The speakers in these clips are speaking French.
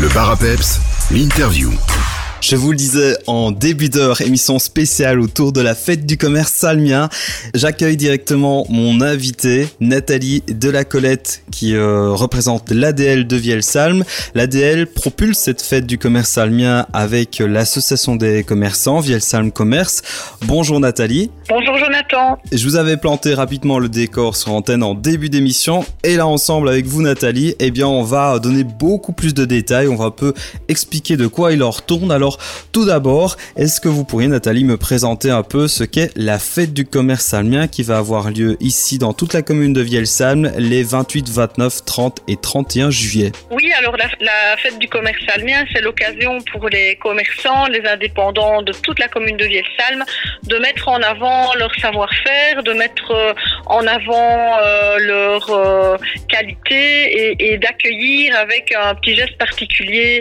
Le bar l'interview. Je vous le disais en début d'heure, émission spéciale autour de la fête du commerce salmien. J'accueille directement mon invité, Nathalie Delacolette, qui euh, représente l'ADL de Vielsalm. L'ADL propulse cette fête du commerce salmien avec l'association des commerçants, Vielsalm Commerce. Bonjour Nathalie. Bonjour Jonathan. Je vous avais planté rapidement le décor sur antenne en début d'émission et là ensemble avec vous Nathalie, eh bien on va donner beaucoup plus de détails, on va un peu expliquer de quoi il en retourne. Alors tout d'abord, est-ce que vous pourriez, Nathalie, me présenter un peu ce qu'est la fête du commerce salmien qui va avoir lieu ici dans toute la commune de Vielsalm les 28, 29, 30 et 31 juillet? Oui, alors la, fête du commerce salmien, c'est l'occasion pour les commerçants, les indépendants de toute la commune de Vielsalm de mettre en avant leur savoir-faire, de mettre euh, en avant euh, leur euh, qualité et, d'accueillir avec un petit geste particulier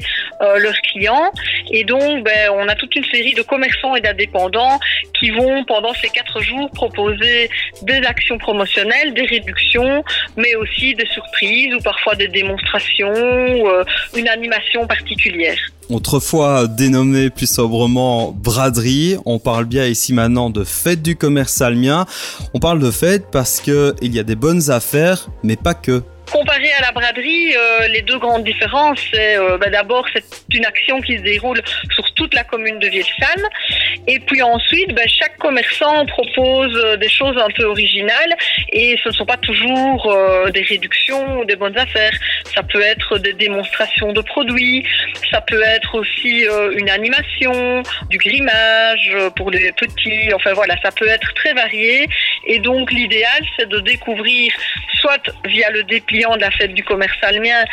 leurs clients. Et donc, ben, on a toute une série de commerçants et d'indépendants qui vont, pendant ces quatre jours, proposer des actions promotionnelles, des réductions, mais aussi des surprises ou parfois des démonstrations ou euh, une animation particulière. Autrefois dénommé plus sobrement braderie, on parle bien ici maintenant de fête du commerce salmien. On parle de fête parce qu'il y a des bonnes affaires, mais pas que. Comparé à la braderie, euh, les deux grandes différences, c'est euh, bah, d'abord c'est une action qui se déroule sur toute la commune de Vielsalm, et puis ensuite bah, chaque commerçant propose euh, des choses un peu originales, et ce ne sont pas toujours des réductions ou des bonnes affaires. Ça peut être des démonstrations de produits, ça peut être aussi une animation, du grimage pour les petits. Enfin voilà, ça peut être très varié, et donc l'idéal c'est de découvrir soit via le dépliant de la fête du commerce salmien,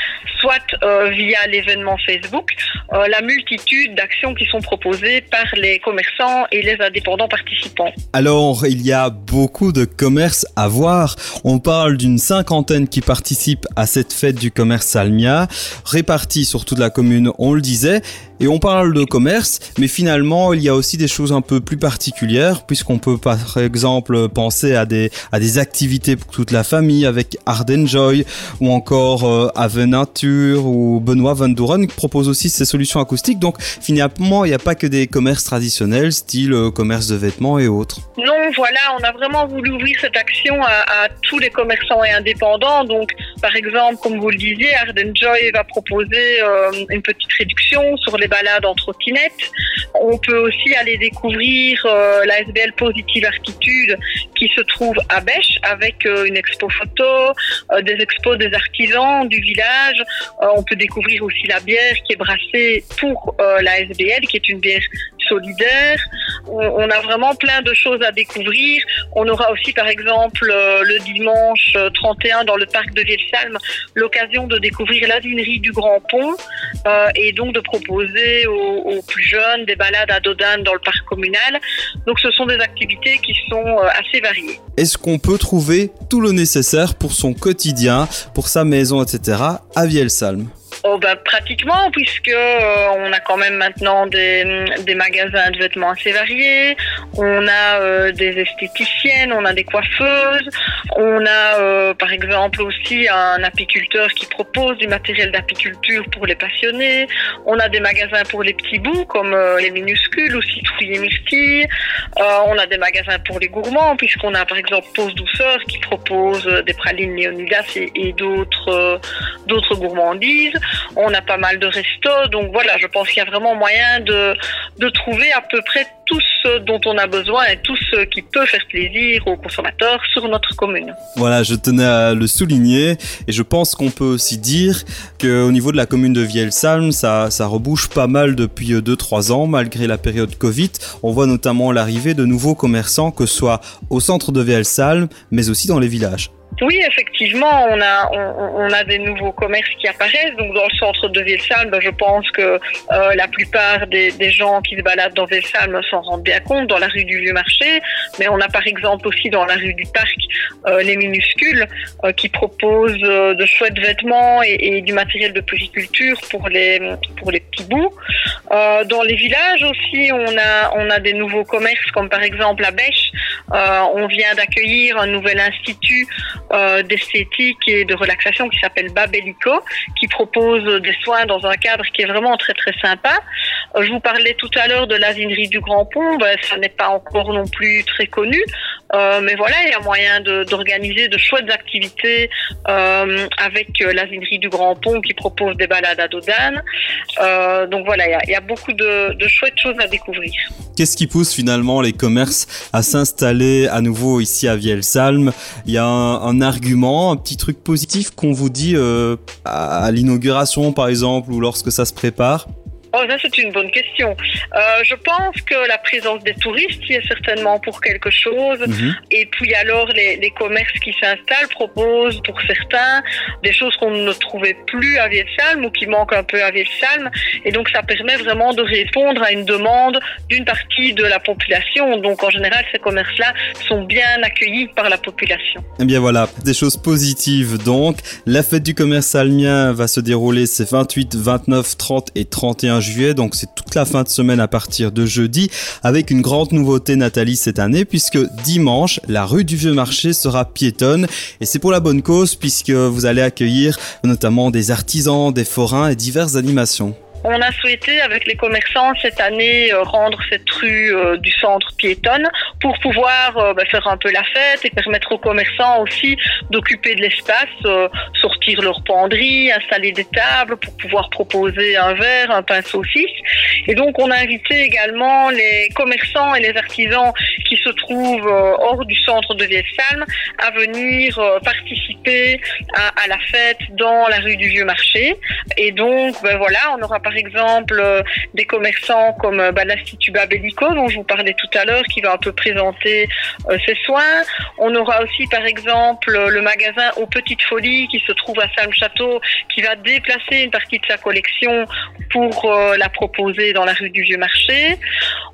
soit euh, via l'événement Facebook, euh, la multitude d'actions qui sont proposées par les commerçants et les indépendants participants. Alors, il y a beaucoup de commerces à voir. On parle d'une cinquantaine qui participent à cette fête du commerce salmien, répartis sur toute la commune, on le disait. Et on parle de commerce, mais finalement, il y a aussi des choses un peu plus particulières, puisqu'on peut par exemple penser à des, activités pour toute la famille avec Arden Joy, ou encore euh, Avenature, ou Benoît Van Doren qui propose aussi ces solutions acoustiques. Donc finalement, il n'y a pas que des commerces traditionnels, style euh, commerce de vêtements et autres. Non, voilà, on a vraiment voulu ouvrir cette action à tous les commerçants et indépendants. Donc, par exemple, comme vous le disiez, Arden Joy va proposer euh, une petite réduction sur les balades en trottinette. On peut aussi aller découvrir euh, la SBL Positive Artitude qui se trouve à Bêche avec euh, une expo photo, euh, des expos des artisans du village. on peut découvrir aussi la bière qui est brassée pour la SBL, qui est une bière solidaire. On, a vraiment plein de choses à découvrir. On aura aussi, par exemple, le dimanche 31 dans le parc de Vielsalm, l'occasion de découvrir la dunerie du Grand Pont et donc de proposer aux, plus jeunes des balades à Dodane dans le parc communal. Donc ce sont des activités qui sont euh, assez variées. Est-ce qu'on peut trouver tout le nécessaire pour son quotidien, pour sa maison, etc. à Vielsalm Oh bah, pratiquement puisque euh, on a quand même maintenant des, des, magasins de vêtements assez variés, on a euh, des esthéticiennes, on a des coiffeuses, on a euh, par exemple aussi un apiculteur qui propose du matériel d'apiculture pour les passionnés, on a des magasins pour les petits bouts comme les minuscules ou citrouilles et myrtilles, on a des magasins pour les gourmands puisqu'on a par exemple Pause Douceur qui propose des pralines Léonidas et, et d'autres d'autres gourmandises. On a pas mal de restos, donc voilà, je pense qu'il y a vraiment moyen de, de trouver à peu près tout ce dont on a besoin et tout ce qui peut faire plaisir aux consommateurs sur notre commune. Voilà, je tenais à le souligner et je pense qu'on peut aussi dire qu'au niveau de la commune de Vielsalm, ça, ça rebouche pas mal depuis 2-3 ans malgré la période Covid. On voit notamment l'arrivée de nouveaux commerçants, que ce soit au centre de Vielsalm, mais aussi dans les villages. Oui, effectivement, on a on, a des nouveaux commerces qui apparaissent. Donc dans le centre de Vielsalm, ben, je pense que euh, la plupart des, des, gens qui se baladent dans Vielsalm s'en rendent bien compte. Dans la rue du Vieux Marché, mais on a par exemple aussi dans la rue du Parc euh, les minuscules euh, qui proposent de chouettes vêtements et, et, du matériel de puriculture pour les pour les petits bouts. dans les villages aussi, on a on a des nouveaux commerces comme par exemple à Bêche Euh, on vient d'accueillir un nouvel institut euh, d'esthétique et de relaxation qui s'appelle Babelico, qui propose des soins dans un cadre qui est vraiment très très sympa. Euh, je vous parlais tout à l'heure de l'asinerie du Grand Pont, ben, ça n'est pas encore non plus très connu, euh, mais voilà, il y a moyen d'organiser de, chouettes activités euh, avec euh, l'asinerie du Grand Pont qui propose des balades à Dodane. Euh, donc voilà, il y a, beaucoup de, chouettes choses à découvrir. Qu'est-ce qui pousse finalement les commerces à s'installer à nouveau ici à Vielsalm? Il y a un, argument, un petit truc positif qu'on vous dit à l'inauguration par exemple ou lorsque ça se prépare? Oh, ça c'est une bonne question. Euh, je pense que la présence des touristes y est certainement pour quelque chose. Mmh. Et puis alors les, les commerces qui s'installent proposent pour certains des choses qu'on ne trouvait plus à Vielsalm ou qui manquent un peu à Vielsalm. Et donc ça permet vraiment de répondre à une demande d'une partie de la population. Donc en général ces commerces-là sont bien accueillis par la population. Eh bien voilà, des choses positives donc. La fête du commerce almien va se dérouler ces 28, 29, 30 et 31 donc c'est toute la fin de semaine à partir de jeudi, avec une grande nouveauté Nathalie cette année, puisque dimanche, la rue du Vieux Marché sera piétonne, et c'est pour la bonne cause, puisque vous allez accueillir notamment des artisans, des forains et diverses animations. On a souhaité, avec les commerçants, cette année, euh, rendre cette rue euh, du centre piétonne pour pouvoir euh, bah, faire un peu la fête et permettre aux commerçants aussi d'occuper de l'espace, sortir leur penderie, installer des tables pour pouvoir proposer un verre, un pain saucisse. Et donc, on a invité également les commerçants et les artisans qui se trouvent hors du centre de Vielsalm à venir participer à, la fête dans la rue du Vieux Marché. Et donc, ben voilà, on aura par exemple euh, des commerçants comme euh, bah, l'Institut Babelico dont je vous parlais tout à l'heure qui va un peu présenter euh, ses soins. On aura aussi par exemple le magasin aux Petites Folies qui se trouve à Salm-Château qui va déplacer une partie de sa collection pour la proposer dans la rue du Vieux Marché.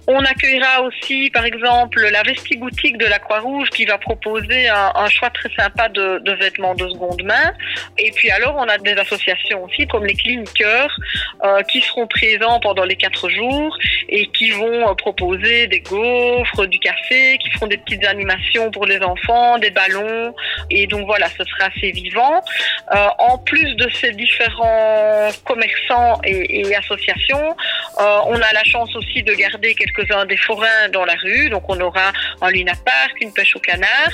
On accueillera aussi, par exemple, la vestiboutique de la Croix-Rouge qui va proposer un, choix très sympa de, de, vêtements de seconde main. Et puis alors, on a des associations aussi, comme les cliniqueurs, euh, qui seront présents pendant les quatre jours et qui vont euh, proposer des gaufres, du café, qui feront des petites animations pour les enfants, des ballons. Et donc voilà, ce sera assez vivant. Euh, en plus de ces différents commerçants et, associations, euh, on a la chance aussi de garder quelques quelques-uns des forains dans la rue. Donc on aura un luna park, une pêche au canard.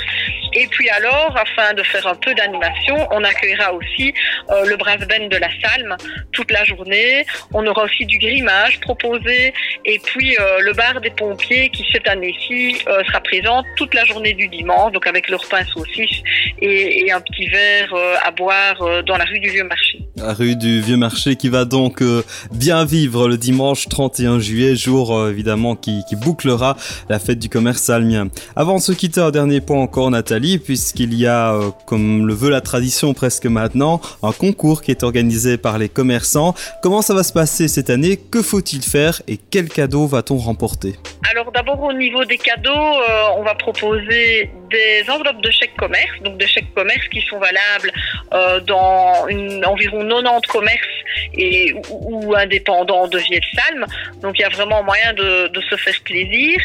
Et puis alors, afin de faire un peu d'animation, on accueillera aussi euh, le brass de la Salme toute la journée. On aura aussi du grimage proposé. Et puis euh, le bar des pompiers qui cette année-ci euh, sera présent toute la journée du dimanche, donc avec leur pain saucisse et, un petit verre euh, à boire dans la rue du Vieux Marché. La rue du Vieux Marché qui va donc bien vivre le dimanche 31 juillet, jour évidemment qui, qui, bouclera la fête du commerce salmien. Avant de se quitter, un dernier point encore Nathalie, puisqu'il y a, comme le veut la tradition presque maintenant, un concours qui est organisé par les commerçants. Comment ça va se passer cette année Que faut-il faire et quel cadeau va-t-on remporter? Alors d'abord au niveau des cadeaux, euh, on va proposer des enveloppes de chèques commerce, donc des chèques commerce qui sont valables euh, dans une, environ 90 commerces et, ou, indépendants de Vielsalm. Donc il y a vraiment moyen de, se faire plaisir.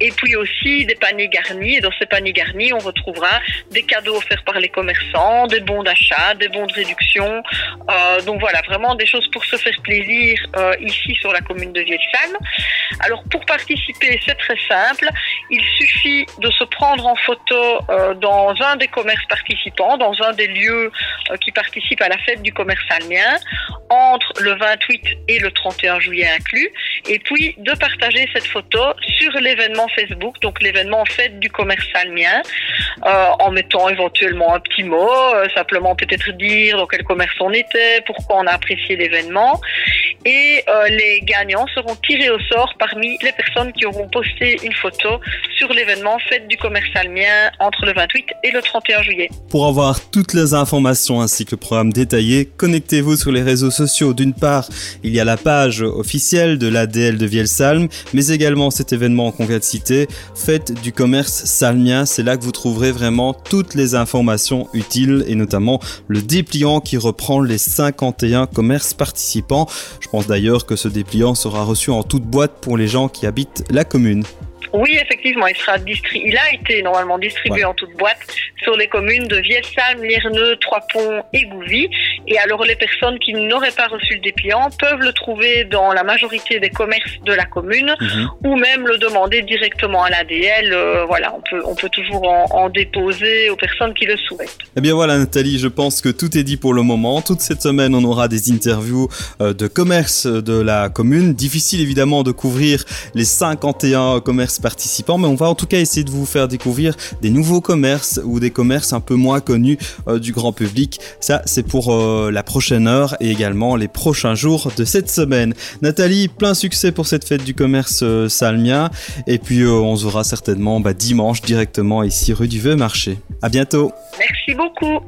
Et puis aussi des paniers garnis. Et dans ces paniers garnis, on retrouvera des cadeaux offerts par les commerçants, des bons d'achat, des bons de réduction. Euh, donc voilà, vraiment des choses pour se faire plaisir euh, ici sur la commune de Vielsalm. Alors pour participer, c'est très simple. Il suffit de se prendre en photo euh, dans un des commerces participants, dans un des lieux qui participent à la fête du commerce almien, entre le 28 et le 31 juillet inclus, et puis de partager cette photo sur l'événement Facebook, donc l'événement fête du commerce almien, euh, en mettant éventuellement un petit mot, euh, simplement peut-être dire dans quel commerce on était, pourquoi on a apprécié l'événement, et euh, les gagnants seront tirés au sort parmi les personnes qui auront posté une photo sur l'événement fête du commerce almien entre le 28 et le 31 juillet. Pour avoir toutes les informations ainsi que le programme détaillé, connectez-vous sur les réseaux sociaux. D'une part, il y a la page officielle de l'ADL de Vielsalm, mais également cet événement qu'on vient de citer, Fête du commerce salmien. C'est là que vous trouverez vraiment toutes les informations utiles et notamment le dépliant qui reprend les 51 commerces participants. Je pense d'ailleurs que ce dépliant sera reçu en toute boîte pour les gens qui habitent la commune. Oui, effectivement, il sera distribué. Il a été normalement distribué en toute boîte sur les communes de Vielsalm, Lierneux, Trois-Ponts et Gouvy. Et alors, les personnes qui n'auraient pas reçu le dépliant peuvent le trouver dans la majorité des commerces de la commune Mhm. ou même le demander directement à l'ADL. Euh, voilà, on peut, on peut toujours en, en déposer aux personnes qui le souhaitent. Eh bien voilà Nathalie, je pense que tout est dit pour le moment. Toute cette semaine, on aura des interviews euh, de commerce de la commune. Difficile évidemment de couvrir les 51 commerces participants, mais on va en tout cas essayer de vous faire découvrir des nouveaux commerces ou des commerces un peu moins connus euh, du grand public. Ça, c'est pour euh, la prochaine heure et également les prochains jours de cette semaine. Nathalie, plein succès pour cette fête du commerce euh, salmien. Et puis on se certainement bah, dimanche directement ici rue du Vieux Marché. À bientôt. Merci beaucoup.